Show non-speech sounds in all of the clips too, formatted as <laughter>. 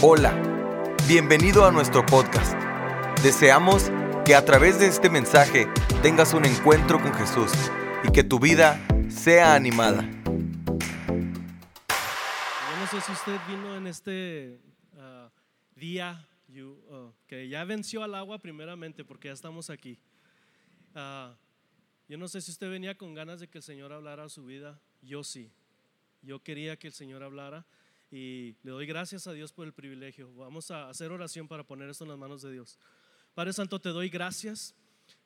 Hola, bienvenido a nuestro podcast. Deseamos que a través de este mensaje tengas un encuentro con Jesús y que tu vida sea animada. Yo no sé si usted vino en este ah, día uh, que ya venció al agua primeramente porque ya estamos aquí. Ah, yo no sé si usted venía con ganas de que el Señor hablara a su vida. Yo sí. Yo quería que el Señor hablara y le doy gracias a Dios por el privilegio. Vamos a hacer oración para poner esto en las manos de Dios. Padre Santo, te doy gracias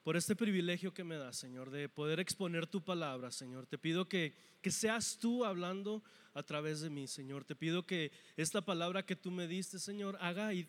por este privilegio que me das, Señor, de poder exponer tu palabra, Señor. Te pido que, que seas tú hablando a través de mí, Señor. Te pido que esta palabra que tú me diste, Señor, haga y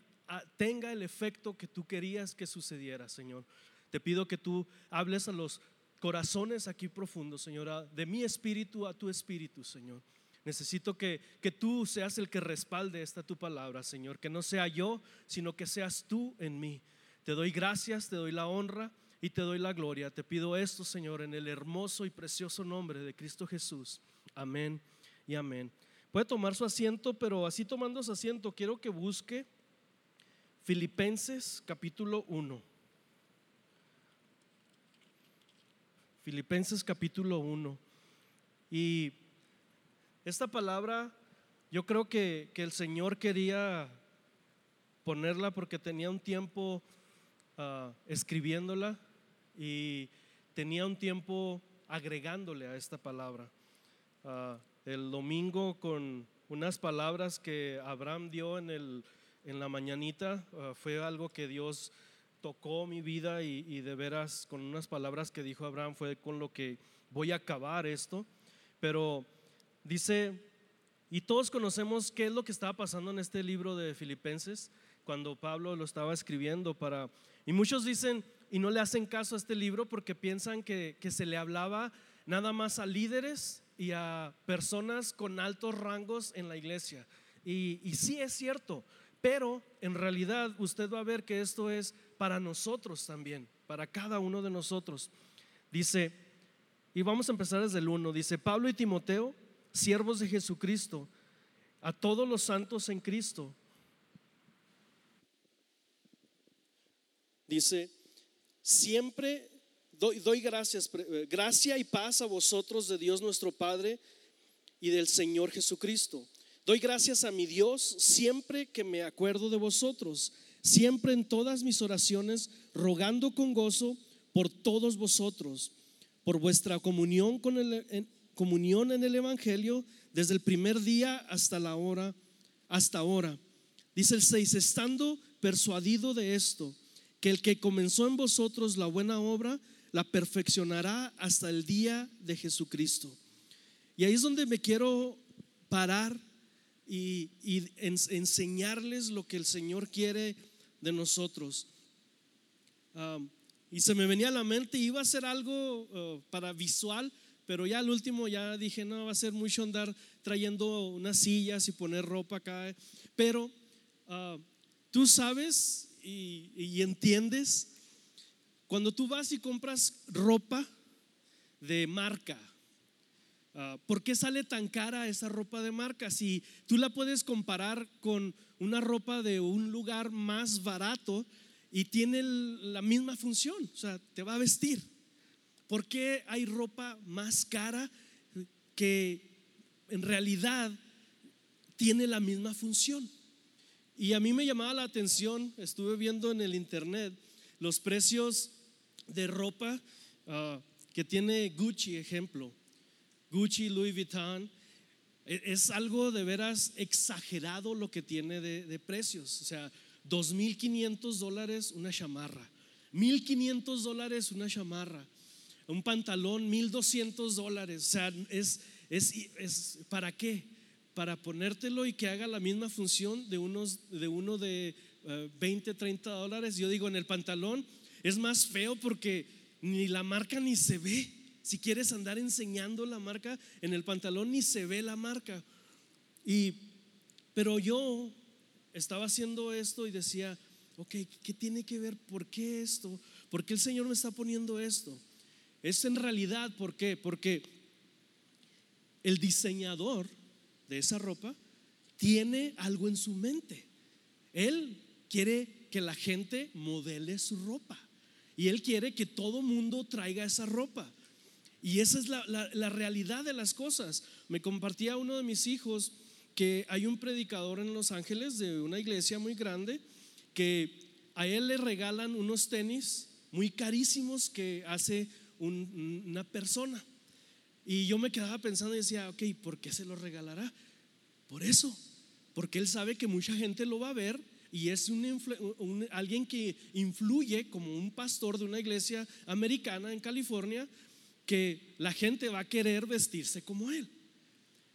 tenga el efecto que tú querías que sucediera, Señor. Te pido que tú hables a los corazones aquí profundos, Señor, de mi espíritu a tu espíritu, Señor. Necesito que, que tú seas el que respalde esta tu palabra, Señor. Que no sea yo, sino que seas tú en mí. Te doy gracias, te doy la honra y te doy la gloria. Te pido esto, Señor, en el hermoso y precioso nombre de Cristo Jesús. Amén y amén. Puede tomar su asiento, pero así tomando su asiento, quiero que busque Filipenses capítulo 1. Filipenses capítulo 1. Y esta palabra yo creo que, que el Señor quería ponerla porque tenía un tiempo ah, escribiéndola y tenía un tiempo agregándole a esta palabra. Ah, el domingo con unas palabras que Abraham dio en, el, en la mañanita ah, fue algo que Dios tocó mi vida y, y, de veras con unas palabras que dijo Abraham fue con lo que voy a acabar esto. Pero dice, y todos conocemos qué es lo que estaba pasando en este libro de Filipenses cuando Pablo lo estaba escribiendo para... Y muchos dicen y no le hacen caso a este libro porque piensan que, que se le hablaba nada más a líderes y a personas con altos rangos en la iglesia. Y, y sí es cierto, pero en realidad usted va a ver que esto es para nosotros también, para cada uno de nosotros. Dice, y vamos a empezar desde el 1, dice, Pablo y Timoteo, siervos de Jesucristo, a todos los santos en Cristo. Dice, siempre doy, gracias, eh, gracia y paz a vosotros de Dios nuestro Padre y del Señor Jesucristo Doy gracias a mi Dios siempre que me acuerdo de vosotros, siempre en todas mis oraciones, rogando con gozo por todos vosotros, por vuestra comunión, con el, comunión en el Evangelio desde el primer día hasta la hora, hasta ahora. Dice el 6, estando persuadido de esto, que el que comenzó en vosotros la buena obra, la perfeccionará hasta el día de Jesucristo. Y ahí es donde me quiero parar y, y en, enseñarles lo que el Señor quiere de nosotros. Um, y se me venía a la mente, iba a ser algo uh, para visual, pero ya al último ya dije, no, va a ser mucho andar trayendo unas sillas y poner ropa acá. Pero uh, tú sabes y, entiendes, cuando tú vas y compras ropa de marca, Uh, ¿Por qué sale tan cara esa ropa de marca? Si tú la puedes comparar con una ropa de un lugar más barato y tiene la misma función, o sea, te va a vestir. ¿Por qué hay ropa más cara que en realidad tiene la misma función? Y a mí me llamaba la atención, estuve viendo en el internet los precios de ropa uh, que tiene Gucci, ejemplo Gucci, Louis Vuitton. E, es algo de veras exagerado lo que tiene de, de precios. O sea, 2.500 dólares una chamarra, 1.500 dólares una chamarra, un pantalón 1.200 dólares. O sea, es, es, es, ¿para qué? Para ponértelo y que haga la misma función de, unos, de uno de uh, 20, 30 dólares. Yo digo, en el pantalón es más feo porque ni la marca ni se ve. Si quieres andar enseñando la marca en el pantalón, ni se ve la marca. Y, pero yo estaba haciendo esto y decía, ok, ¿qué tiene que ver? ¿Por qué esto? ¿Por qué el Señor me está poniendo esto? Es en realidad, ¿por qué? Porque el diseñador de esa ropa tiene algo en su mente. Él quiere que la gente modele su ropa. Y Él quiere que todo mundo traiga esa ropa. Y esa es la, la, realidad de las cosas. Me compartía uno de mis hijos que hay un predicador en Los Ángeles de una iglesia muy grande que a él le regalan unos tenis muy carísimos que hace una persona. Y yo me quedaba pensando y decía, ok, ¿por qué se lo regalará? Por eso, porque él sabe que mucha gente lo va a ver y es un, alguien que influye como un pastor de una iglesia americana en California, que la gente va a querer vestirse como él.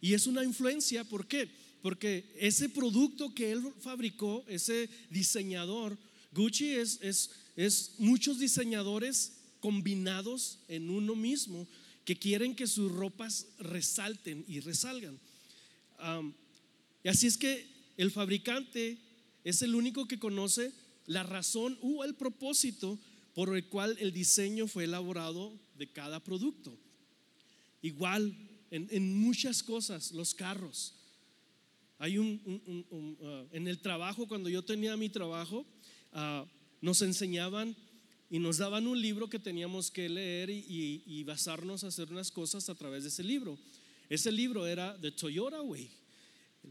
Y es una influencia, ¿por qué? Porque ese producto que él fabricó, ese diseñador, Gucci es, es, es muchos diseñadores combinados en uno mismo que quieren que sus ropas resalten y resalgan. y así es que el fabricante es el único que conoce la razón o el propósito por el cual el diseño fue elaborado de cada producto. Igual en, muchas cosas, los carros. Hay un, uh, en el trabajo, cuando yo tenía mi trabajo, uh, nos enseñaban y nos daban un libro que teníamos que leer y, y, basarnos a hacer unas cosas a través de ese libro. Ese libro era de Toyota Way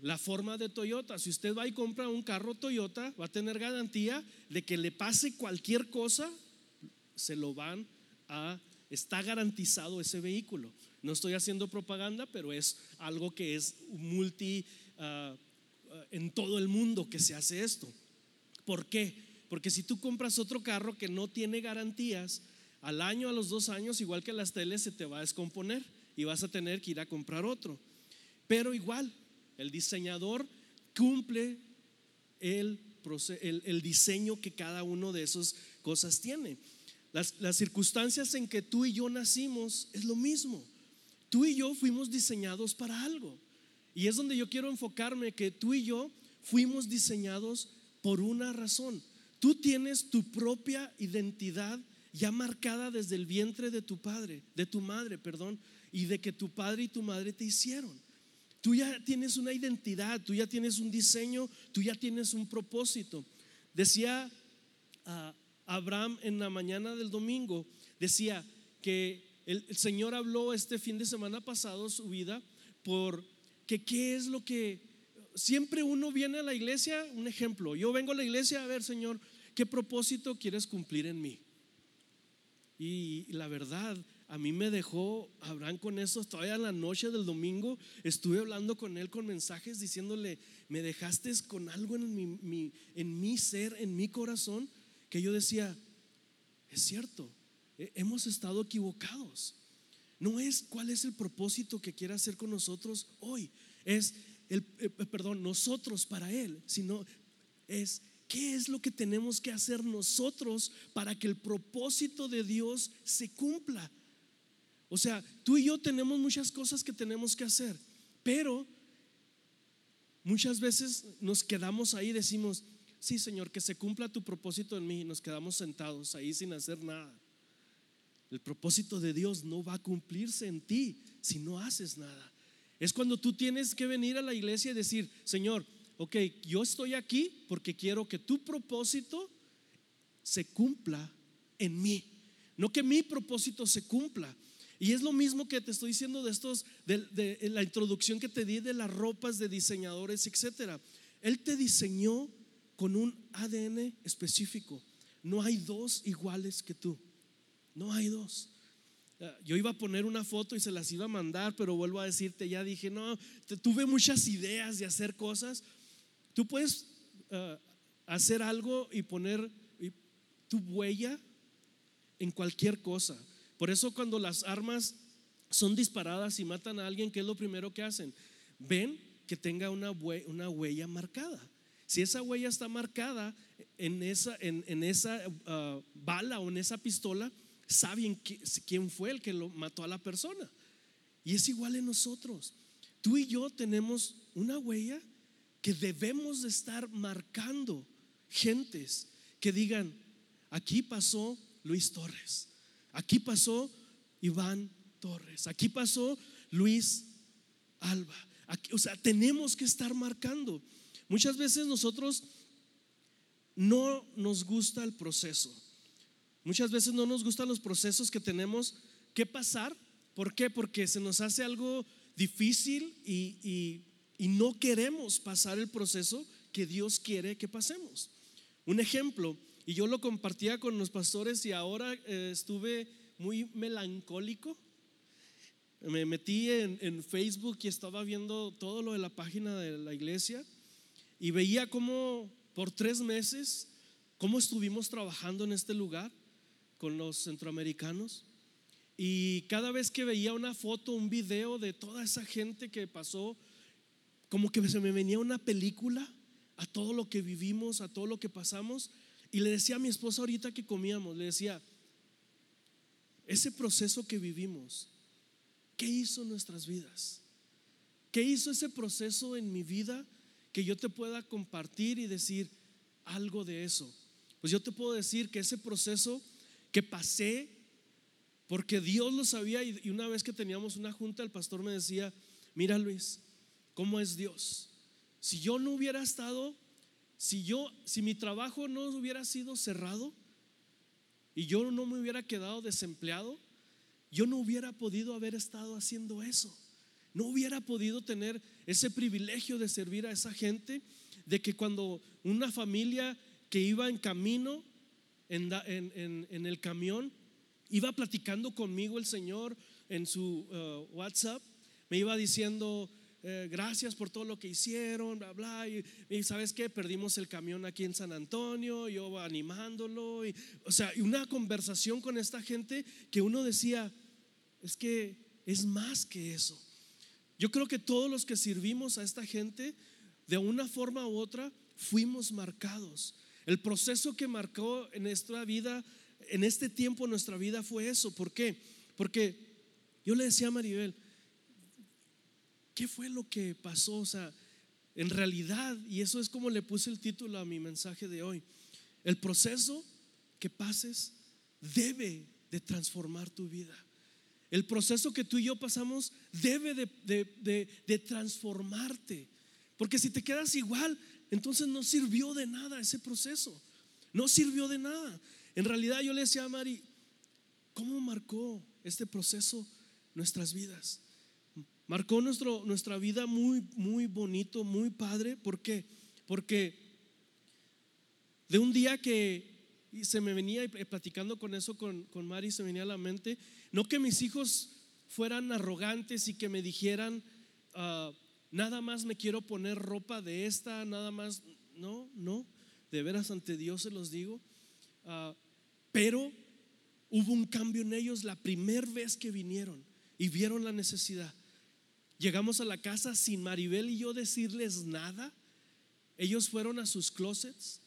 la forma de Toyota. Si usted va y compra un carro Toyota, va a tener garantía de que le pase cualquier cosa, se lo van a, está garantizado ese vehículo. No estoy haciendo propaganda, pero es algo que es multi ah, en todo el mundo que se hace esto. ¿Por qué? Porque si tú compras otro carro que no tiene garantías, al año, a los dos años, igual que las teles, se te va a descomponer y vas a tener que ir a comprar otro. Pero igual, el diseñador cumple el, el, diseño que cada uno de esas cosas tiene. Las, las circunstancias en que tú y yo nacimos es lo mismo. Tú y yo fuimos diseñados para algo. Y es donde yo quiero enfocarme, que tú y yo fuimos diseñados por una razón. Tú tienes tu propia identidad ya marcada desde el vientre de tu padre, de tu madre, perdón, y de que tu padre y tu madre te hicieron. Tú ya tienes una identidad, tú ya tienes un diseño, tú ya tienes un propósito. Decía ah, Abraham en la mañana del domingo, decía que el, Señor habló este fin de semana pasado su vida por que qué es lo que siempre uno viene a la iglesia, un ejemplo, yo vengo a la iglesia a ver, Señor, ¿qué propósito quieres cumplir en mí? Y la verdad, a mí me dejó Abraham con eso. Todavía en la noche del domingo estuve hablando con él con mensajes diciéndole, me dejaste con algo en mi, en mi ser, en mi corazón, que yo decía, es cierto, hemos estado equivocados. No es cuál es el propósito que quiere hacer con nosotros hoy, es el, eh, perdón, nosotros para Él, sino es qué es lo que tenemos que hacer nosotros para que el propósito de Dios se cumpla. O sea, tú y yo tenemos muchas cosas que tenemos que hacer, pero muchas veces nos quedamos ahí y decimos, sí Señor, que se cumpla tu propósito en mí y nos quedamos sentados ahí sin hacer nada. El propósito de Dios no va a cumplirse en ti si no haces nada. Es cuando tú tienes que venir a la iglesia y decir, Señor, ok, yo estoy aquí porque quiero que tu propósito se cumpla en mí. No que mi propósito se cumpla, y es lo mismo que te estoy diciendo de estos, de, la introducción que te di de las ropas de diseñadores, etcétera. Él te diseñó con un ADN específico. No hay dos iguales que tú. No hay dos. Ah, yo iba a poner una foto y se las iba a mandar, pero vuelvo a decirte, ya dije, no, tuve muchas ideas de hacer cosas. Tú puedes ah, hacer algo y poner tu huella en cualquier cosa. Por eso cuando las armas son disparadas y matan a alguien, ¿qué es lo primero que hacen? Ven que tenga una, huella marcada. Si esa huella está marcada en esa, en, esa uh, bala o en esa pistola, saben quién fue el que lo mató a la persona. Y es igual en nosotros. Tú y yo tenemos una huella que debemos de estar marcando gentes que digan, aquí pasó Luis Torres, Aquí pasó Iván Torres, aquí pasó Luis Alba. o sea, tenemos que estar marcando. Muchas veces nosotros no nos gusta el proceso. Muchas veces no nos gustan los procesos que tenemos que pasar. ¿Por qué? Porque se nos hace algo difícil y, no queremos pasar el proceso que Dios quiere que pasemos. Un ejemplo, y yo lo compartía con los pastores y ahora eh, estuve muy melancólico. Me metí en, en, Facebook y estaba viendo todo lo de la página de la iglesia y veía cómo por tres meses, cómo estuvimos trabajando en este lugar con los centroamericanos. Y cada vez que veía una foto, un video de toda esa gente que pasó, como que se me venía una película a todo lo que vivimos, a todo lo que pasamos. Y le decía a mi esposa ahorita que comíamos, le decía, ese proceso que vivimos, ¿qué hizo en nuestras vidas? ¿Qué hizo ese proceso en mi vida que yo te pueda compartir y decir algo de eso? Pues yo te puedo decir que ese proceso que pasé porque Dios lo sabía y una vez que teníamos una junta, el pastor me decía, mira Luis, ¿cómo es Dios? Si yo no hubiera estado, si yo, si mi trabajo no hubiera sido cerrado y yo no me hubiera quedado desempleado, yo no hubiera podido haber estado haciendo eso. No hubiera podido tener ese privilegio de servir a esa gente, de que cuando una familia que iba en camino, en, en el camión, Iba platicando conmigo el Señor en su uh, WhatsApp, me iba diciendo, eh, gracias por todo lo que hicieron, bla, bla. Y, sabes qué, perdimos el camión aquí en San Antonio, yo animándolo. Y, o sea, una conversación con esta gente que uno decía, es que es más que eso. Yo creo que todos los que sirvimos a esta gente, de una forma u otra, fuimos marcados. El proceso que marcó en nuestra vida en este tiempo nuestra vida fue eso. ¿Por qué? Porque yo le decía a Maribel, ¿qué fue lo que pasó? O sea, en realidad, y eso es como le puse el título a mi mensaje de hoy, el proceso que pases debe de transformar tu vida. El proceso que tú y yo pasamos debe de, de, transformarte. Porque si te quedas igual, entonces no sirvió de nada ese proceso. No sirvió de nada. En realidad yo le decía a Mari, ¿cómo marcó este proceso nuestras vidas? Marcó nuestro, nuestra vida muy, muy bonito, muy padre. ¿Por qué? Porque de un día que se me venía platicando con eso con, con Mari, se venía a la mente, no que mis hijos fueran arrogantes y que me dijeran, ah, nada más me quiero poner ropa de esta, nada más, no, no, de veras ante Dios se los digo. Ah, pero hubo un cambio en ellos la primera vez que vinieron y vieron la necesidad. Llegamos a la casa sin Maribel y yo decirles nada. Ellos fueron a sus closets,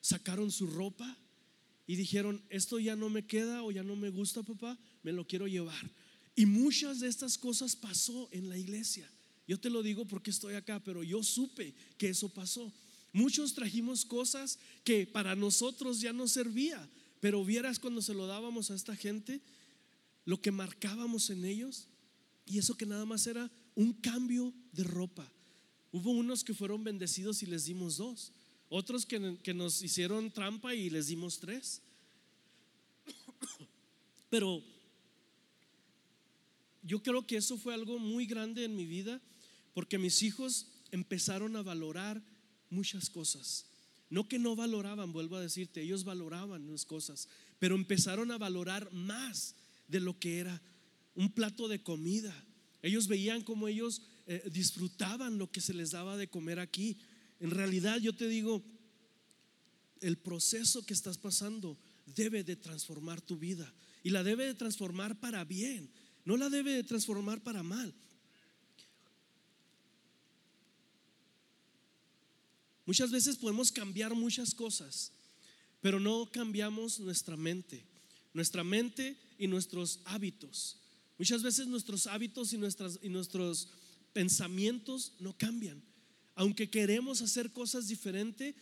sacaron su ropa y dijeron, esto ya no me queda o ya no me gusta, papá, me lo quiero llevar. Y muchas de estas cosas pasó en la iglesia. Yo te lo digo porque estoy acá, pero yo supe que eso pasó. Muchos trajimos cosas que para nosotros ya no servía, pero vieras cuando se lo dábamos a esta gente, lo que marcábamos en ellos, y eso que nada más era un cambio de ropa. Hubo unos que fueron bendecidos y les dimos dos, otros que, que nos hicieron trampa y les dimos tres. Pero yo creo que eso fue algo muy grande en mi vida, porque mis hijos empezaron a valorar muchas cosas. No que no valoraban, vuelvo a decirte, ellos valoraban las cosas, pero empezaron a valorar más de lo que era un plato de comida. Ellos veían como ellos eh, disfrutaban lo que se les daba de comer aquí. En realidad yo te digo, el proceso que estás pasando debe de transformar tu vida y la debe de transformar para bien, no la debe de transformar para mal. Muchas veces podemos cambiar muchas cosas, pero no cambiamos nuestra mente, nuestra mente y nuestros hábitos. Muchas veces nuestros hábitos y, nuestras, y nuestros pensamientos no cambian. Aunque queremos hacer cosas diferentes,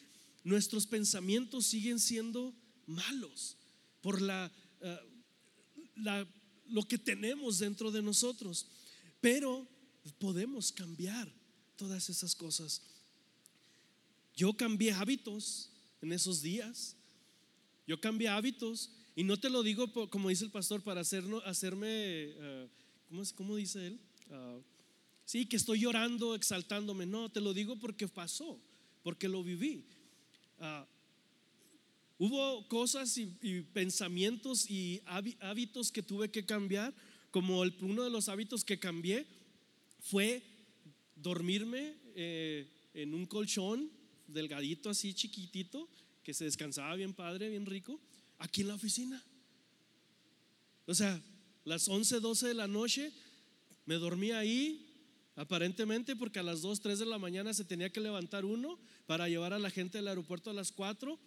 nuestros pensamientos siguen siendo malos por la, eh, la, lo que tenemos dentro de nosotros. Pero podemos cambiar todas esas cosas. Yo cambié hábitos, en esos días. Yo cambié hábitos y no te lo digo como dice el pastor para hacerme, eh, ¿cómo, dice él? Ah, sí, que estoy llorando, exaltándome. No, te lo digo porque pasó, porque lo viví. Ah, hubo cosas y, pensamientos y hábitos que tuve que cambiar, como uno de los hábitos que cambié fue dormirme eh, en un colchón delgadito así chiquitito que se descansaba bien padre, bien rico, aquí en la oficina. O sea, las 11, 12 de la noche me dormí ahí, aparentemente porque a las 2, 3 de la mañana se tenía que levantar uno para llevar a la gente del aeropuerto a las 4.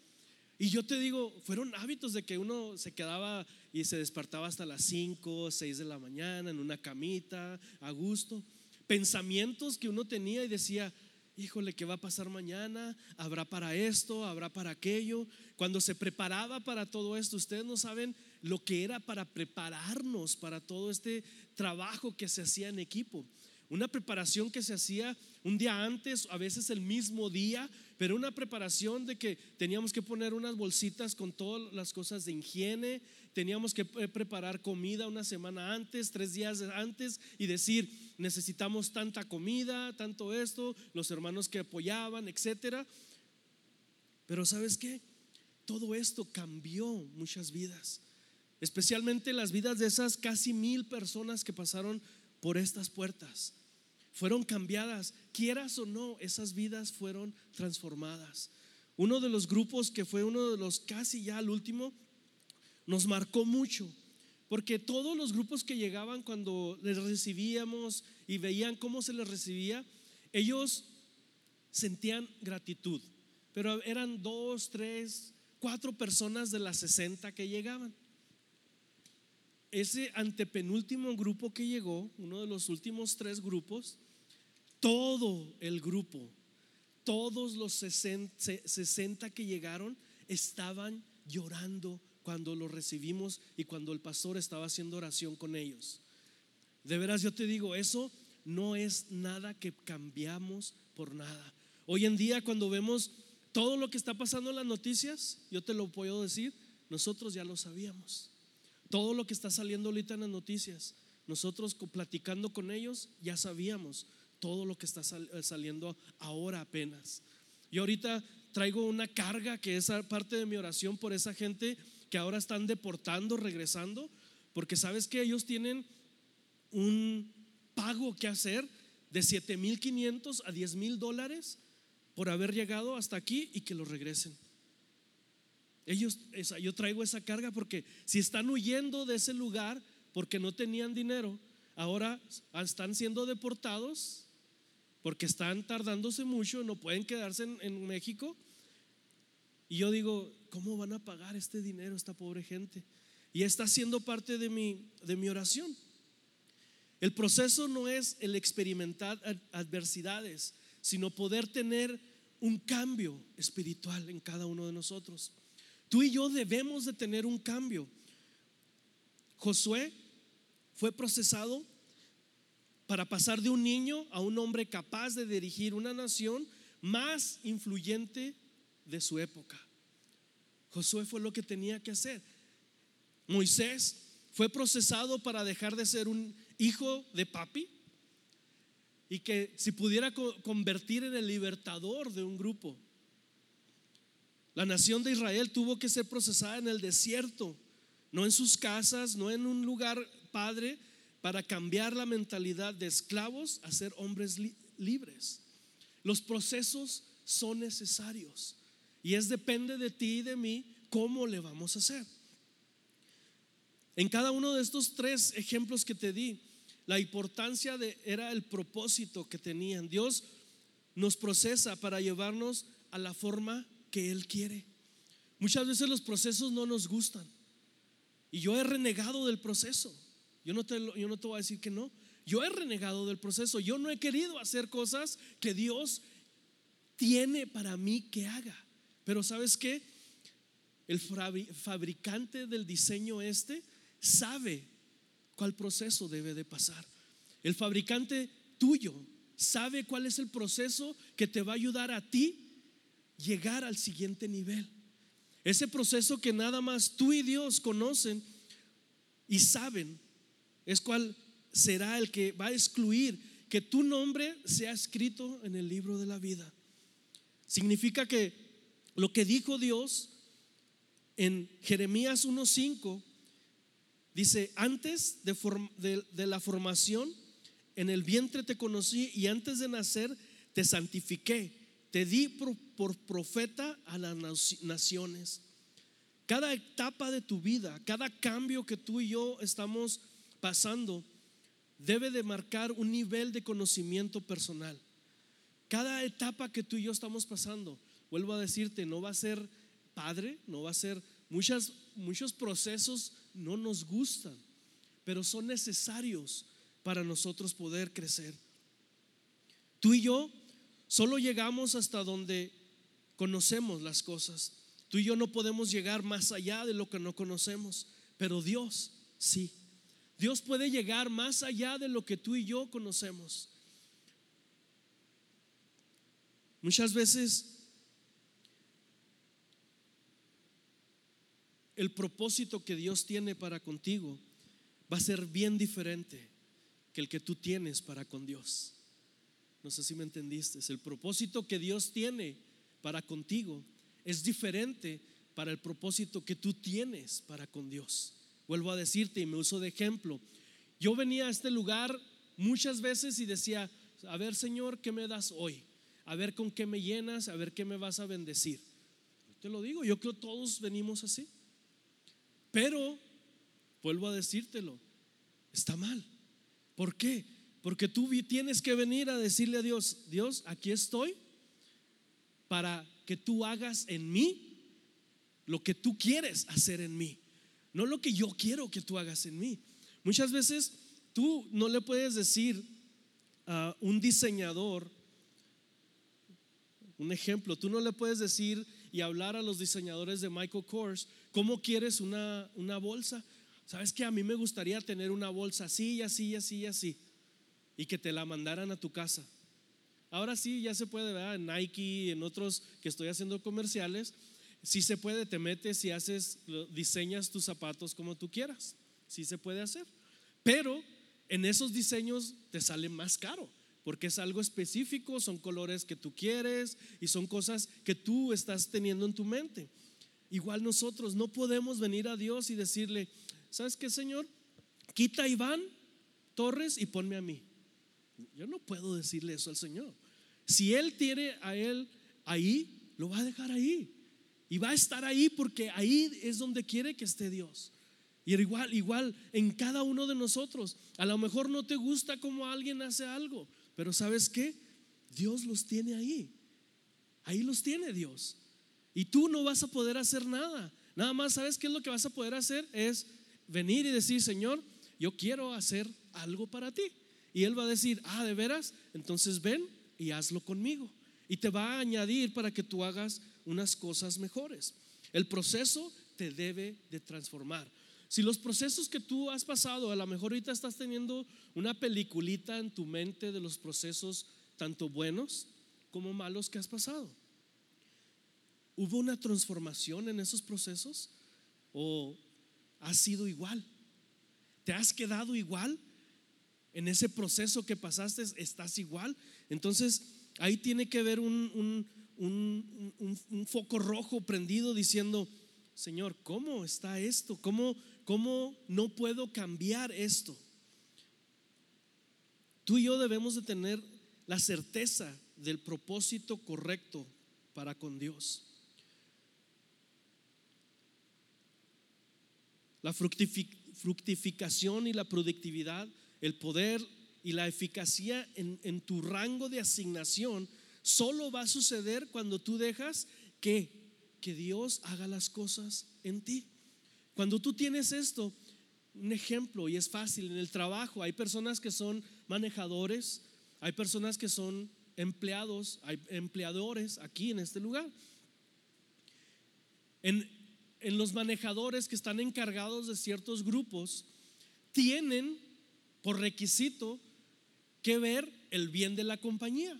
Y yo te digo, fueron hábitos de que uno se quedaba y se despertaba hasta las 5, 6 de la mañana en una camita, a gusto. Pensamientos que uno tenía y decía, híjole, ¿qué va a pasar mañana? ¿Habrá para esto? ¿Habrá para aquello? Cuando se preparaba para todo esto, ustedes no saben lo que era para prepararnos para todo este trabajo que se hacía en equipo. Una preparación que se hacía un día antes, a veces el mismo día, pero una preparación de que teníamos que poner unas bolsitas con todas las cosas de higiene, teníamos que preparar comida una semana antes, tres días antes y decir, necesitamos tanta comida, tanto esto, los hermanos que apoyaban, etcétera. Pero ¿sabes qué? Todo esto cambió muchas vidas, especialmente las vidas de esas casi mil personas que pasaron por estas puertas. Fueron cambiadas, quieras o no, esas vidas fueron transformadas. Uno de los grupos que fue uno de los casi ya al último, nos marcó mucho porque todos los grupos que llegaban cuando les recibíamos y veían cómo se les recibía, ellos sentían gratitud. Pero eran dos, tres, cuatro personas de las 60 que llegaban. Ese antepenúltimo grupo que llegó, uno de los últimos tres grupos, todo el grupo, todos los 60 que llegaron estaban llorando cuando lo recibimos y cuando el pastor estaba haciendo oración con ellos. De veras yo te digo, eso no es nada que cambiamos por nada. Hoy en día cuando vemos todo lo que está pasando en las noticias, yo te lo puedo decir, nosotros ya lo sabíamos. Todo lo que está saliendo ahorita en las noticias, nosotros platicando con ellos ya sabíamos todo lo que está eh, saliendo ahora apenas. Y ahorita traigo una carga que es parte de mi oración por esa gente que ahora están deportando, regresando, porque sabes que ellos tienen un pago que hacer de 7.500 a 10 mil dólares por haber llegado hasta aquí y que lo regresen. Ellos, yo traigo esa carga porque si están huyendo de ese lugar porque no tenían dinero, ahora están siendo deportados porque están tardándose mucho, no pueden quedarse en México y yo digo, ¿cómo van a pagar este dinero esta pobre gente? Y está siendo parte de mi, de mi oración. El proceso no es el experimentar adversidades, sino poder tener un cambio espiritual en cada uno de nosotros. Tú y yo debemos de tener un cambio. Josué fue procesado para pasar de un niño a un hombre capaz de dirigir una nación más influyente de su época. Josué fue lo que tenía que hacer. Moisés fue procesado para dejar de ser un hijo de papi y que si pudiera convertir en el libertador de un grupo. La nación de Israel tuvo que ser procesada en el desierto, no en sus casas, no en un lugar padre, para cambiar la mentalidad de esclavos a ser hombres libres. Los procesos son necesarios. Y es depende de ti y de mí cómo le vamos a hacer. En cada uno de estos tres ejemplos que te di, la importancia de era el propósito que tenían. Dios nos procesa para llevarnos a la forma que Él quiere. Muchas veces los procesos no nos gustan. Y yo he renegado del proceso. Yo no, te, yo no te voy a decir que no. Yo he renegado del proceso. Yo no he querido hacer cosas que Dios tiene para mí que haga. Pero ¿sabes qué? El fabricante del diseño este sabe cuál proceso debe de pasar. El fabricante tuyo sabe cuál es el proceso que te va a ayudar a ti llegar al siguiente nivel. Ese proceso que nada más tú y Dios conocen y saben es cuál será el que va a excluir que tu nombre sea escrito en el libro de la vida. Significa que lo que dijo Dios en Jeremías 1.5 dice, antes de, la formación, en el vientre te conocí y antes de nacer te santifiqué, te di por profeta a las naciones. Cada etapa de tu vida, cada cambio que tú y yo estamos pasando, debe de marcar un nivel de conocimiento personal. Cada etapa que tú y yo estamos pasando, vuelvo a decirte, no va a ser padre, no va a ser muchas, muchos procesos no nos gustan, pero son necesarios para nosotros poder crecer. Tú y yo solo llegamos hasta donde conocemos las cosas. Tú y yo no podemos llegar más allá de lo que no conocemos, pero Dios sí. Dios puede llegar más allá de lo que tú y yo conocemos. Muchas veces el propósito que Dios tiene para contigo va a ser bien diferente que el que tú tienes para con Dios. No sé si me entendiste. El propósito que Dios tiene para contigo es diferente para el propósito que tú tienes para con Dios. Vuelvo a decirte y me uso de ejemplo. Yo venía a este lugar muchas veces y decía, a ver Señor, ¿qué me das hoy? A ver con qué me llenas, a ver qué me vas a bendecir. Te lo digo, yo creo que todos venimos así. Pero, vuelvo a decírtelo, está mal. ¿Por qué? Porque tú tienes que venir a decirle a Dios, Dios, aquí estoy para que tú hagas en mí lo que tú quieres hacer en mí no lo que yo quiero que tú hagas en mí. Muchas veces tú no le puedes decir a un diseñador, un ejemplo, tú no le puedes decir y hablar a los diseñadores de Michael Kors, ¿cómo quieres una, una bolsa? ¿Sabes que a mí me gustaría tener una bolsa así, así, así, así? Y que te la mandaran a tu casa. Ahora sí, ya se puede ver en Nike, en otros que estoy haciendo comerciales, si se puede, te metes y haces, diseñas tus zapatos como tú quieras. si se puede hacer. Pero en esos diseños te sale más caro, porque es algo específico, son colores que tú quieres y son cosas que tú estás teniendo en tu mente. Igual nosotros no podemos venir a Dios y decirle, ¿sabes qué, Señor? Quita a Iván Torres y ponme a mí. Yo no puedo decirle eso al Señor. Si Él tiene a Él ahí, lo va a dejar ahí. Y va a estar ahí porque ahí es donde quiere que esté Dios. Y igual, igual en cada uno de nosotros. A lo mejor no te gusta como alguien hace algo, pero ¿sabes qué? Dios los tiene ahí. Ahí los tiene Dios. Y tú no vas a poder hacer nada. Nada más, ¿sabes qué es lo que vas a poder hacer? Es venir y decir, Señor, yo quiero hacer algo para ti. Y Él va a decir, ah, de veras, entonces ven y hazlo conmigo. Y te va a añadir para que tú hagas unas cosas mejores. El proceso te debe de transformar. Si los procesos que tú has pasado, a lo mejor ahorita estás teniendo una peliculita en tu mente de los procesos tanto buenos como malos que has pasado. ¿Hubo una transformación en esos procesos o has sido igual? ¿Te has quedado igual? En ese proceso que pasaste, ¿estás igual? Entonces, ahí tiene que haber un, un, foco rojo prendido diciendo, Señor, ¿cómo está esto? ¿Cómo, ¿Cómo no puedo cambiar esto? Tú y yo debemos de tener la certeza del propósito correcto para con Dios. La fructificación y la productividad, el poder y la eficacia en, en tu rango de asignación solo va a suceder cuando tú dejas que, que Dios haga las cosas en ti. Cuando tú tienes esto, un ejemplo, y es fácil, en el trabajo hay personas que son manejadores, hay personas que son empleados, hay empleadores aquí en este lugar. En, en los manejadores que están encargados de ciertos grupos, tienen por requisito que ver el bien de la compañía.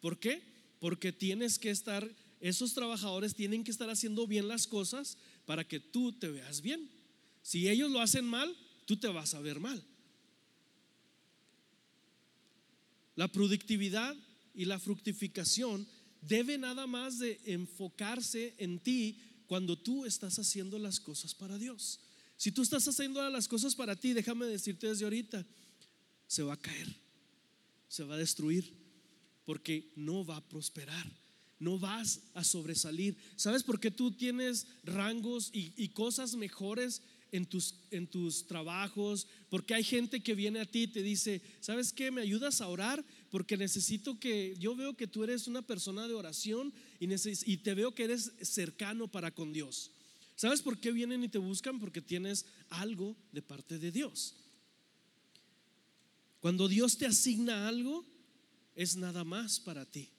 ¿Por qué? Porque tienes que estar esos trabajadores tienen que estar haciendo bien las cosas para que tú te veas bien. Si ellos lo hacen mal, tú te vas a ver mal. La productividad y la fructificación debe nada más de enfocarse en ti cuando tú estás haciendo las cosas para Dios. Si tú estás haciendo las cosas para ti, déjame decirte desde ahorita, se va a caer, se va a destruir, porque no va a prosperar, no vas a sobresalir. ¿Sabes por qué tú tienes rangos y, cosas mejores en tus, en tus trabajos? Porque hay gente que viene a ti y te dice, ¿sabes qué? ¿Me ayudas a orar? Porque necesito que, yo veo que tú eres una persona de oración y, y te veo que eres cercano para con Dios. ¿Sabes por qué vienen y te buscan? Porque tienes algo de parte de Dios. Cuando Dios te asigna algo, es nada más para ti.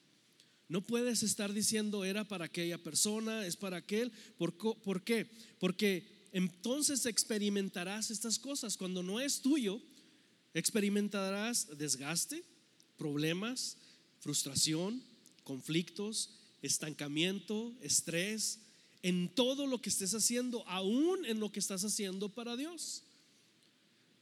No puedes estar diciendo era para aquella persona, es para aquel. ¿Por, ¿Por, qué? Porque entonces experimentarás estas cosas. Cuando no es tuyo, experimentarás desgaste, problemas, frustración, conflictos, estancamiento, estrés, en todo lo que estés haciendo, aún en lo que estás haciendo para Dios.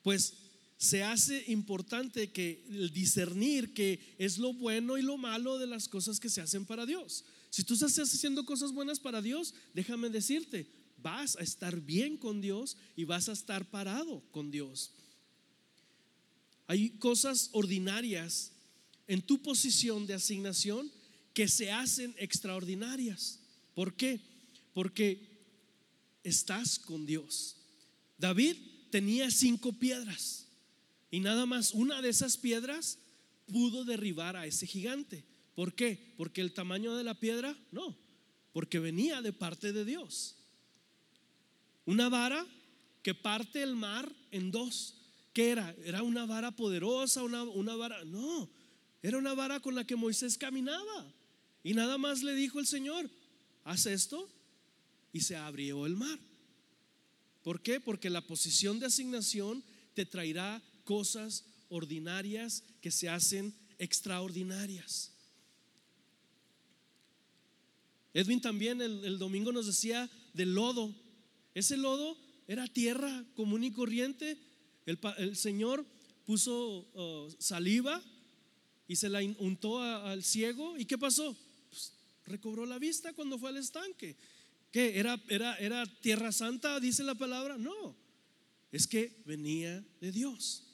Pues se hace importante que el discernir que es lo bueno y lo malo de las cosas que se hacen para Dios. Si tú estás haciendo cosas buenas para Dios, déjame decirte, vas a estar bien con Dios y vas a estar parado con Dios. Hay cosas ordinarias en tu posición de asignación que se hacen extraordinarias. ¿Por qué? Porque estás con Dios. David tenía cinco piedras y nada más una de esas piedras pudo derribar a ese gigante. ¿Por qué? Porque el tamaño de la piedra, no, porque venía de parte de Dios. Una vara que parte el mar en dos. ¿Qué era? ¿Era una vara poderosa? Una, una vara? No, era una vara con la que Moisés caminaba. Y nada más le dijo el Señor, haz esto y se abrió el mar. ¿Por qué? Porque la posición de asignación te traerá cosas ordinarias que se hacen extraordinarias. Edwin también el, domingo nos decía del lodo. Ese lodo era tierra común y corriente. El, Señor puso oh, saliva y se la untó al ciego. ¿Y qué pasó? Pues, recobró la vista cuando fue al estanque. ¿Qué? ¿Era, era, ¿Era tierra santa, dice la palabra? No, es que venía de Dios.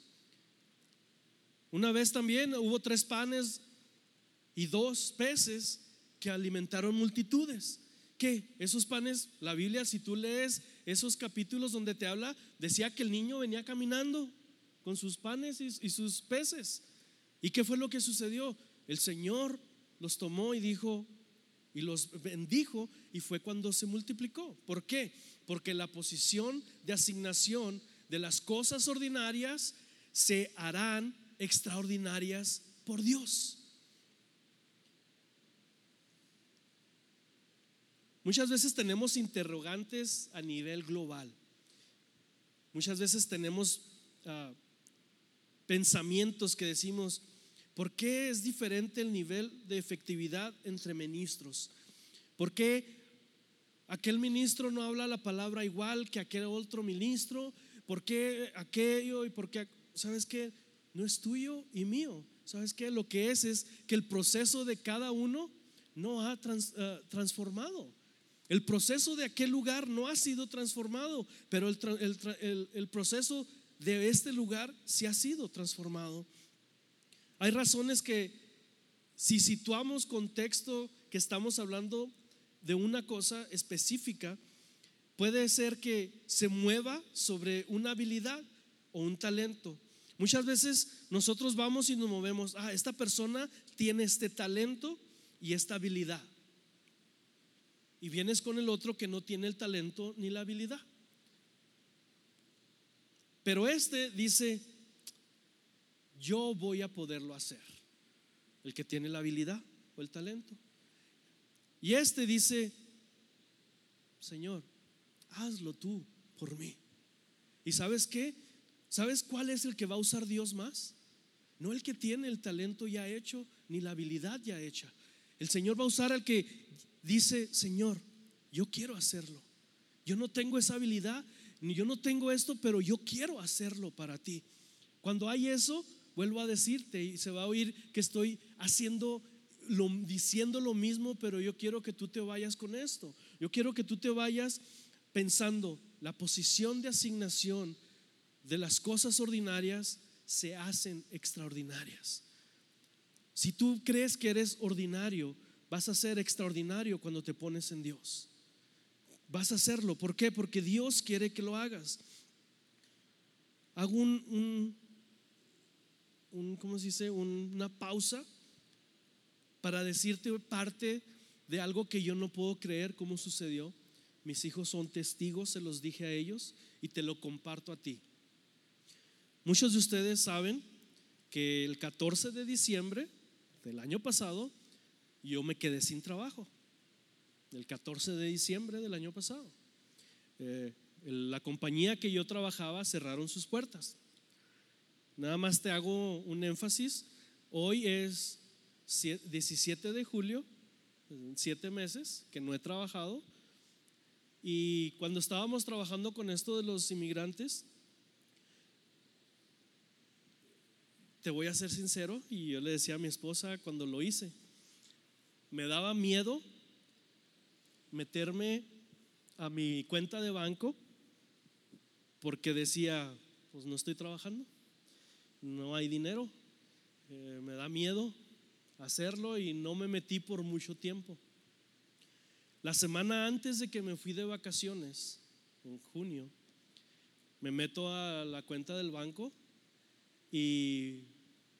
Una vez también hubo tres panes y dos peces que alimentaron multitudes. ¿Qué? Esos panes, la Biblia, si tú lees esos capítulos donde te habla, decía que el niño venía caminando con sus panes y, sus peces. ¿Y qué fue lo que sucedió? El Señor los tomó y dijo, y los bendijo, y fue cuando se multiplicó. ¿Por qué? Porque la posición de asignación de las cosas ordinarias se harán extraordinarias por Dios. Muchas veces tenemos interrogantes a nivel global. Muchas veces tenemos ah, pensamientos que decimos, ¿por qué es diferente el nivel de efectividad entre ministros? ¿Por qué aquel ministro no habla la palabra igual que aquel otro ministro? ¿Por qué aquello y por qué? ¿Sabes qué? No es tuyo y mío. ¿Sabes qué? Lo que es es que el proceso de cada uno no ha eh, transformado. El proceso de aquel lugar no ha sido transformado, pero el, el proceso de este lugar sí ha sido transformado. Hay razones que si situamos contexto que estamos hablando de una cosa específica, puede ser que se mueva sobre una habilidad o un talento. Muchas veces nosotros vamos y nos movemos, ah, esta persona tiene este talento y esta habilidad. Y vienes con el otro que no tiene el talento ni la habilidad. Pero este dice, yo voy a poderlo hacer. El que tiene la habilidad o el talento. Y este dice, Señor, hazlo tú por mí. ¿Y sabes qué? ¿Sabes cuál es el que va a usar Dios más? No el que tiene el talento ya hecho, ni la habilidad ya hecha. El Señor va a usar al que dice, Señor, yo quiero hacerlo. Yo no tengo esa habilidad, ni yo no tengo esto, pero yo quiero hacerlo para ti. Cuando hay eso, vuelvo a decirte y se va a oír que estoy haciendo lo, diciendo lo mismo, pero yo quiero que tú te vayas con esto. Yo quiero que tú te vayas pensando la posición de asignación de las cosas ordinarias se hacen extraordinarias. Si tú crees que eres ordinario, vas a ser extraordinario cuando te pones en Dios. Vas a hacerlo. ¿Por qué? Porque Dios quiere que lo hagas. Hago un, un, ¿cómo se dice? Una pausa para decirte parte de algo que yo no puedo creer cómo sucedió. Mis hijos son testigos, se los dije a ellos y te lo comparto a ti. Muchos de ustedes saben que el 14 de diciembre del año pasado yo me quedé sin trabajo. El 14 de diciembre del año pasado. Eh, la compañía que yo trabajaba cerraron sus puertas. Nada más te hago un énfasis. Hoy es 17 de julio, siete meses que no he trabajado. Y cuando estábamos trabajando con esto de los inmigrantes, te voy a ser sincero, y yo le decía a mi esposa cuando lo hice, me daba miedo meterme a mi cuenta de banco porque decía, pues no estoy trabajando, no hay dinero, eh, me da miedo hacerlo y no me metí por mucho tiempo. La semana antes de que me fui de vacaciones, en junio, me meto a la cuenta del banco y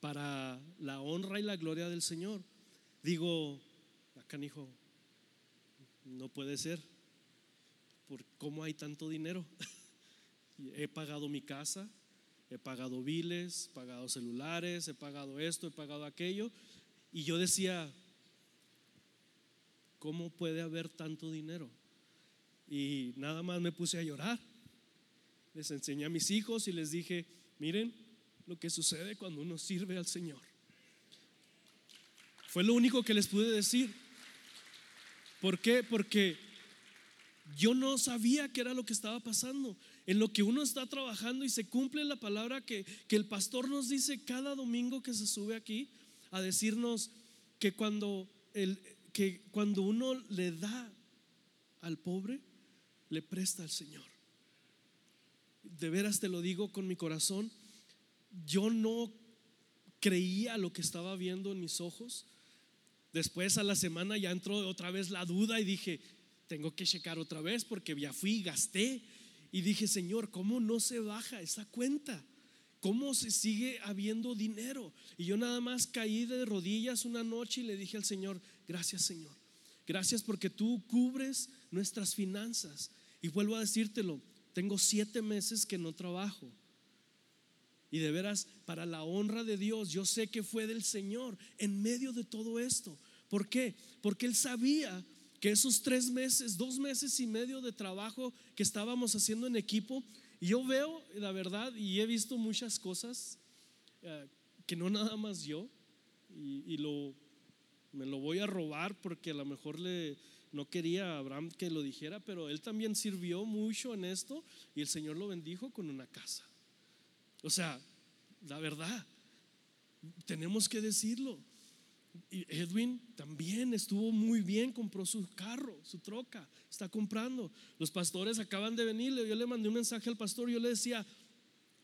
para la honra y la gloria del Señor. Digo, acá hijo, no puede ser. ¿Por cómo hay tanto dinero? <laughs> he pagado mi casa, he pagado biles, he pagado celulares, he pagado esto, he pagado aquello. Y yo decía, ¿cómo puede haber tanto dinero? Y nada más me puse a llorar. Les enseñé a mis hijos y les dije, miren, lo que sucede cuando uno sirve al Señor. Fue lo único que les pude decir. ¿Por qué? Porque yo no sabía qué era lo que estaba pasando. En lo que uno está trabajando y se cumple la palabra que, que el pastor nos dice cada domingo que se sube aquí a decirnos que cuando, el, que cuando uno le da al pobre, le presta al Señor. De veras te lo digo con mi corazón yo no creía lo que estaba viendo en mis ojos. Después a la semana ya entró otra vez la duda y dije, tengo que checar otra vez porque ya fui gasté. Y dije, Señor, ¿cómo no se baja esa cuenta? ¿Cómo se sigue habiendo dinero? Y yo nada más caí de rodillas una noche y le dije al Señor, gracias Señor. Gracias porque tú cubres nuestras finanzas. Y vuelvo a decírtelo, tengo siete meses que no trabajo. Y de veras, para la honra de Dios, yo sé que fue del Señor en medio de todo esto. ¿Por qué? Porque Él sabía que esos tres meses, dos meses y medio de trabajo que estábamos haciendo en equipo, yo veo, la verdad, y he visto muchas cosas eh, que no nada más yo, y, lo, me lo voy a robar porque a lo mejor le, no quería a Abraham que lo dijera, pero él también sirvió mucho en esto y el Señor lo bendijo con una casa. O sea, la verdad, tenemos que decirlo. Edwin también estuvo muy bien, compró su carro, su troca, está comprando. Los pastores acaban de venir, yo le mandé un mensaje al pastor, yo le decía,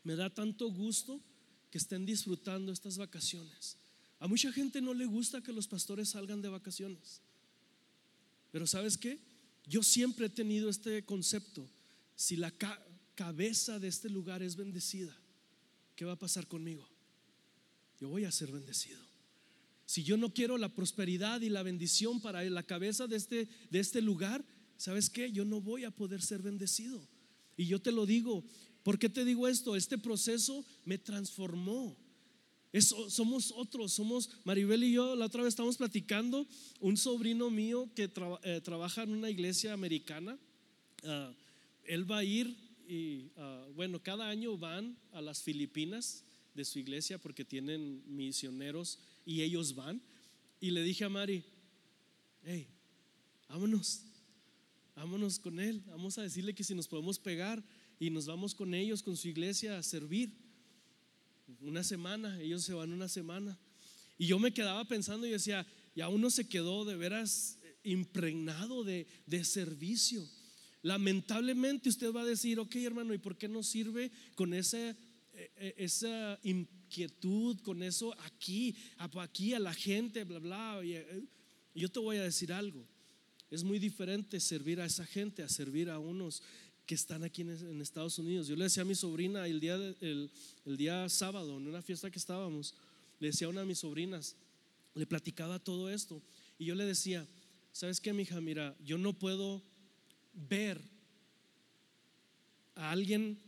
me da tanto gusto que estén disfrutando estas vacaciones. A mucha gente no le gusta que los pastores salgan de vacaciones. Pero ¿sabes qué? Yo siempre he tenido este concepto. Si la cabeza de este lugar es bendecida, ¿qué va a pasar conmigo? Yo voy a ser bendecido. Si yo no quiero la prosperidad y la bendición para la cabeza de este, de este lugar, ¿sabes qué? Yo no voy a poder ser bendecido. Y yo te lo digo, ¿por qué te digo esto? Este proceso me transformó. somos otros, somos Maribel y yo, la otra vez estamos platicando, un sobrino mío que eh, trabaja en una iglesia americana, ah, él va a ir y ah, bueno, cada año van a las Filipinas de su iglesia porque tienen misioneros y ellos van. Y le dije a Mari, hey, vámonos, vámonos con Él, vamos a decirle que si nos podemos pegar y nos vamos con ellos, con su iglesia a servir. Una semana, ellos se van una semana. Y yo me quedaba pensando y decía, ya uno se quedó de veras impregnado de servicio. Lamentablemente usted va a decir, ok hermano, ¿y por qué no sirve con esa, eh, eh, esa inquietud, con eso aquí, aquí a la gente, bla, bla? Eh, yo te voy a decir algo, es muy diferente servir a esa gente a servir a unos que están aquí en, Estados Unidos. Yo le decía a mi sobrina el día, el, el día sábado, en una fiesta que estábamos, le decía a una de mis sobrinas, le platicaba todo esto, y yo le decía, ¿sabes qué, mija? Mira, yo no puedo ver a alguien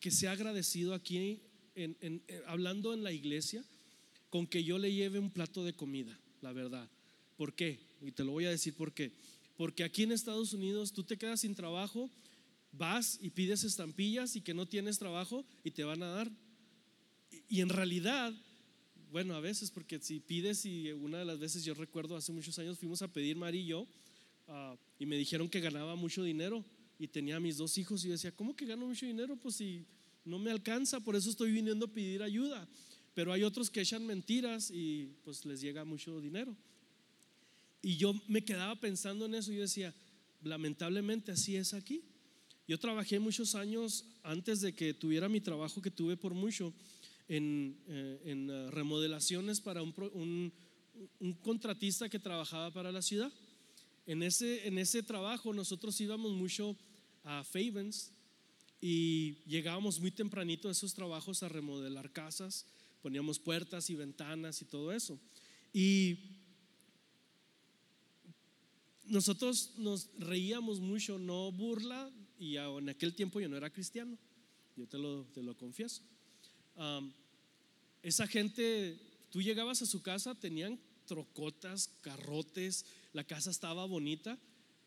que se ha agradecido aquí, en, hablando en la iglesia, con que yo le lleve un plato de comida, la verdad. ¿Por qué? Y te lo voy a decir por qué. Porque aquí en Estados Unidos tú te quedas sin trabajo, vas y pides estampillas y que no tienes trabajo y te van a dar. Y, en realidad, bueno, a veces, porque si pides y una de las veces yo recuerdo hace muchos años fuimos a pedir Mari y yo Ah, y me dijeron que ganaba mucho dinero y tenía mis dos hijos y yo decía, ¿cómo que gano mucho dinero? Pues si no me alcanza, por eso estoy viniendo a pedir ayuda. Pero hay otros que echan mentiras y pues les llega mucho dinero. Y yo me quedaba pensando en eso y yo decía, lamentablemente así es aquí. Yo trabajé muchos años antes de que tuviera mi trabajo que tuve por mucho en, eh, en uh, remodelaciones para un, un contratista que trabajaba para la ciudad. En ese, en ese trabajo nosotros íbamos mucho a Favens y llegábamos muy tempranito a esos trabajos a remodelar casas, poníamos puertas y ventanas y todo eso. Y nosotros nos reíamos mucho, no burla, y en aquel tiempo yo no era cristiano, yo te lo, te lo confieso. esa gente, tú llegabas a su casa, tenían trocotas, carrotes, la casa estaba bonita,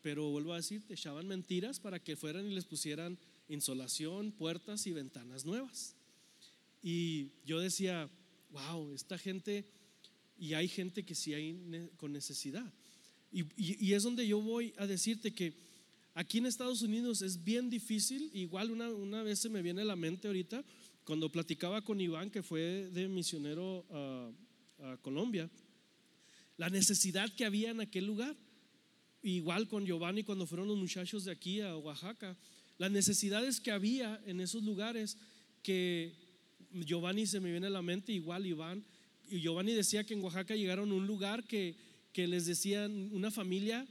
pero vuelvo a decir, te echaban mentiras para que fueran y les pusieran insolación, puertas y ventanas nuevas. Y yo decía, wow, esta gente, y hay gente que sí hay con necesidad. Y, es donde yo voy a decirte que aquí en Estados Unidos es bien difícil, igual una, una vez se me viene a la mente ahorita, cuando platicaba con Iván, que fue de misionero a Colombia, la necesidad que había en aquel lugar. Igual con Giovanni cuando fueron los muchachos de aquí a Oaxaca, las necesidades que había en esos lugares que Giovanni se me viene a la mente, igual Iván, y Giovanni decía que en Oaxaca llegaron a un lugar que, que les decían, una familia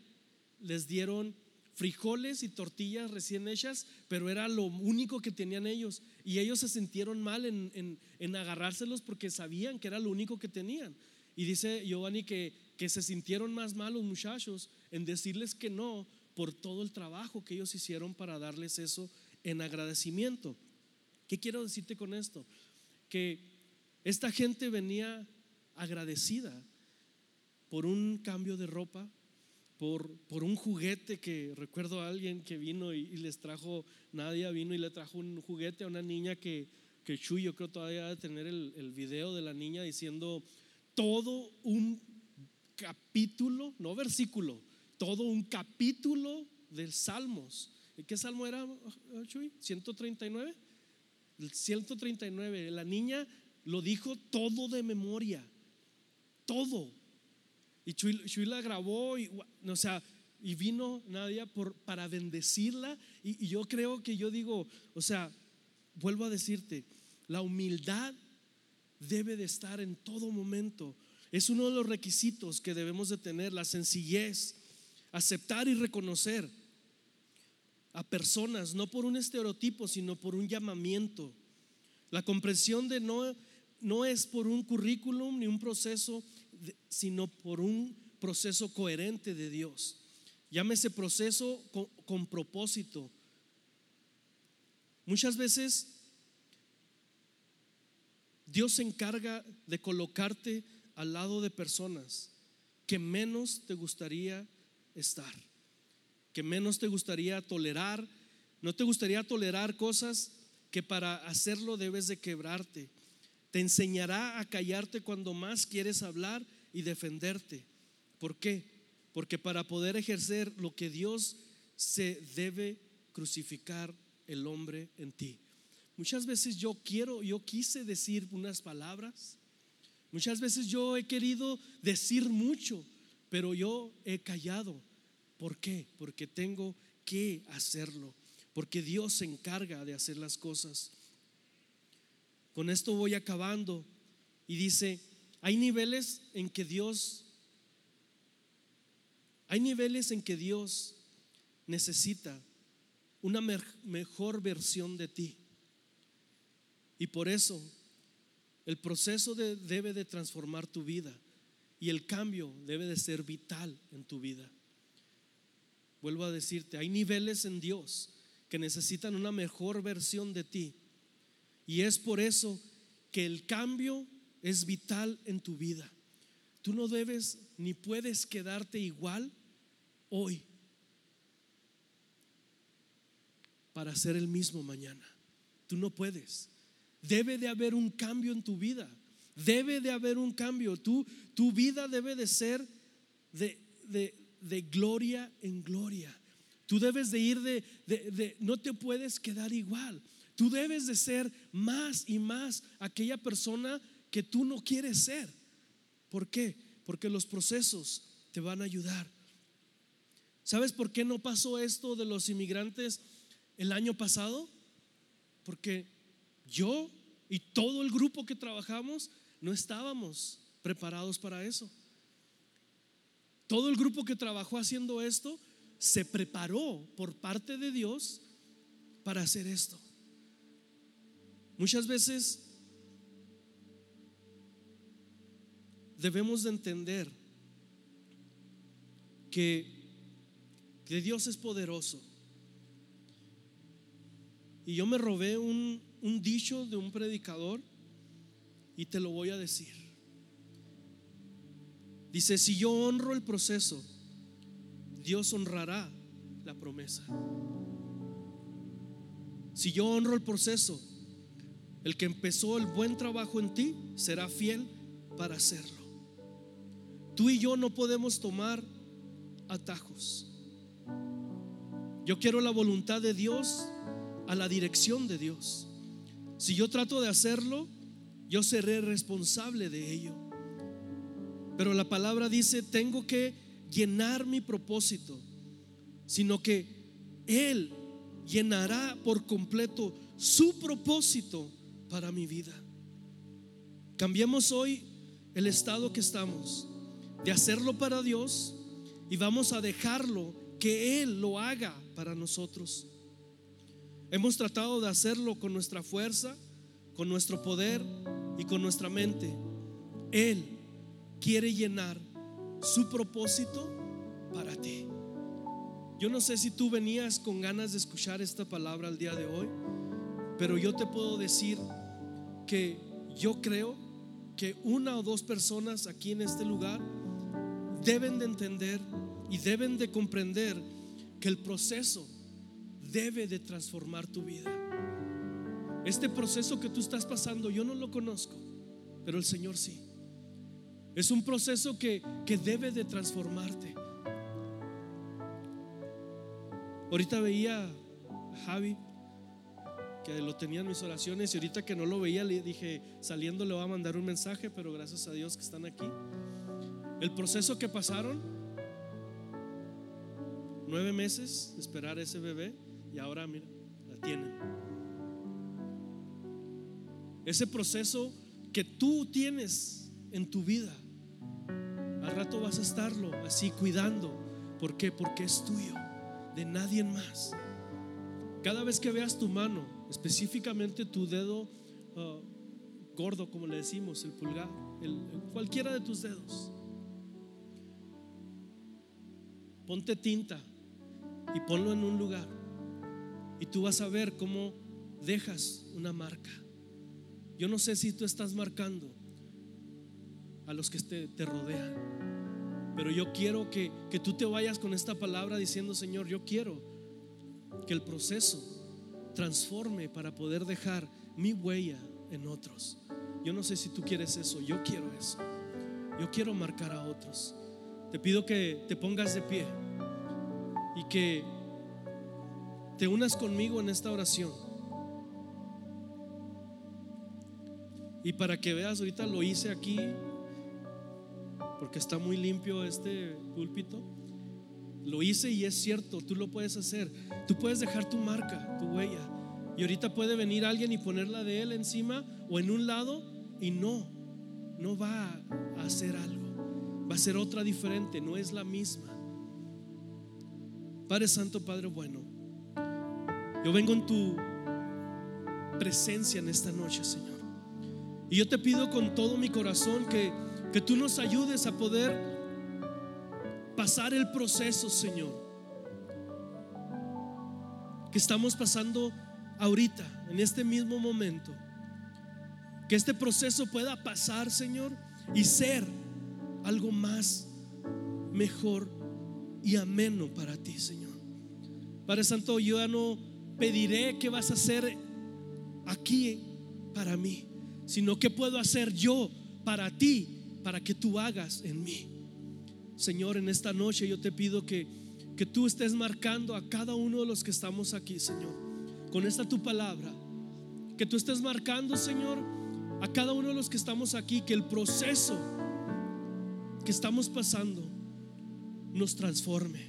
les dieron frijoles y tortillas recién hechas, pero era lo único que tenían ellos. Y ellos se sintieron mal en, en, en agarrárselos porque sabían que era lo único que tenían. Y dice Giovanni que, que se sintieron más malos muchachos en decirles que no por todo el trabajo que ellos hicieron para darles eso en agradecimiento. ¿Qué quiero decirte con esto? Que esta gente venía agradecida por un cambio de ropa, por, por un juguete que recuerdo a alguien que vino y, les trajo, Nadia vino y le trajo un juguete a una niña que, que Chuy, yo creo todavía de tener el, el video de la niña diciendo, todo un capítulo, no versículo, todo un capítulo del Salmos. ¿Qué salmo era, Chuy? 139. El 139. La niña lo dijo todo de memoria. Todo. Y Chuy, la grabó y, o sea, y vino Nadia por, para bendecirla. y yo creo que yo digo, o sea, vuelvo a decirte, la humildad debe de estar en todo momento. Es uno de los requisitos que debemos de tener, la sencillez, aceptar y reconocer a personas, no por un estereotipo, sino por un llamamiento. La comprensión de no, no es por un currículum ni un proceso, sino por un proceso coherente de Dios. Llámese proceso con, con propósito. Muchas veces Dios se encarga de colocarte al lado de personas que menos te gustaría estar, que menos te gustaría tolerar, no te gustaría tolerar cosas que para hacerlo debes de quebrarte. Te enseñará a callarte cuando más quieres hablar y defenderte. ¿Por qué? Porque para poder ejercer lo que Dios se debe crucificar el hombre en ti. Muchas veces yo quiero, yo quise decir unas palabras. Muchas veces yo he querido decir mucho, pero yo he callado. ¿Por qué? Porque tengo que hacerlo. Porque Dios se encarga de hacer las cosas. Con esto voy acabando. Y dice, hay niveles en que Dios, hay niveles en que Dios necesita una mejor versión de ti. Y por eso el proceso debe de transformar tu vida y el cambio debe de ser vital en tu vida. Vuelvo a decirte, hay niveles en Dios que necesitan una mejor versión de ti. Y es por eso que el cambio es vital en tu vida. Tú no debes ni puedes quedarte igual hoy para ser el mismo mañana. Tú no puedes. Debe de haber un cambio en tu vida. Debe de haber un cambio. Tú, tu vida debe de ser de, de, gloria en gloria. Tú debes de ir de, de, no te puedes quedar igual. Tú debes de ser más y más aquella persona que tú no quieres ser. ¿Por qué? Porque los procesos te van a ayudar. ¿Sabes por qué no pasó esto de los inmigrantes el año pasado? Porque yo y todo el grupo que trabajamos no estábamos preparados para eso. Todo el grupo que trabajó haciendo esto se preparó por parte de Dios para hacer esto. Muchas veces debemos de entender que, que Dios es poderoso. Y yo me robé un, un dicho de un predicador y te lo voy a decir. Dice, si yo honro el proceso, Dios honrará la promesa. Si yo honro el proceso, el que empezó el buen trabajo en ti será fiel para hacerlo. Tú y yo no podemos tomar atajos. Yo quiero la voluntad de Dios a la dirección de Dios. Si yo trato de hacerlo, yo seré responsable de ello. Pero la palabra dice, tengo que llenar mi propósito, sino que Él llenará por completo su propósito para mi vida. Cambiemos hoy el estado que estamos de hacerlo para Dios y vamos a dejarlo que Él lo haga para nosotros. Hemos tratado de hacerlo con nuestra fuerza, con nuestro poder y con nuestra mente. Él quiere llenar su propósito para ti. Yo no sé si tú venías con ganas de escuchar esta palabra el día de hoy, pero yo te puedo decir que yo creo que una o dos personas aquí en este lugar deben de entender y deben de comprender que el proceso debe de transformar tu vida. Este proceso que tú estás pasando, yo no lo conozco, pero el Señor sí. Es un proceso que, que debe de transformarte. Ahorita veía a Javi, que lo tenía en mis oraciones, y ahorita que no lo veía, le dije, saliendo le voy a mandar un mensaje, pero gracias a Dios que están aquí. El proceso que pasaron, nueve meses esperar a ese bebé, y ahora, mira, la tienen. Ese proceso que tú tienes en tu vida, al rato vas a estarlo así cuidando. ¿Por qué? Porque es tuyo, de nadie más. Cada vez que veas tu mano, específicamente tu dedo uh, gordo, como le decimos, el pulgar, cualquiera de tus dedos, ponte tinta y ponlo en un lugar. Y tú vas a ver cómo dejas una marca. Yo no sé si tú estás marcando a los que te, rodean, pero yo quiero que, que tú te vayas con esta palabra diciendo, Señor, yo quiero que el proceso transforme para poder dejar mi huella en otros. Yo no sé si tú quieres eso, yo quiero eso. Yo quiero marcar a otros. te pido que te pongas de pie y que te unas conmigo en esta oración. Y para que veas, ahorita lo hice aquí, porque está muy limpio este púlpito. Lo hice y es cierto, tú lo puedes hacer. Tú puedes dejar tu marca, tu huella. Y ahorita puede venir alguien y ponerla de él encima o en un lado y no, no va a hacer algo. Va a ser otra diferente, no es la misma. Padre Santo, Padre bueno, yo vengo en tu presencia en esta noche, Señor. Y yo te pido con todo mi corazón que, que tú nos ayudes a poder pasar el proceso, Señor, que estamos pasando ahorita, en este mismo momento. Que este proceso pueda pasar, Señor, y ser algo más mejor y ameno para ti, Señor. Padre Santo, yo ya no pediré qué vas a hacer aquí para mí, sino qué puedo hacer yo para ti, para que tú hagas en mí. Señor, en esta noche yo te pido que, que tú estés marcando a cada uno de los que estamos aquí, Señor, con esta tu palabra. Que tú estés marcando, Señor, a cada uno de los que estamos aquí, que el proceso que estamos pasando nos transforme.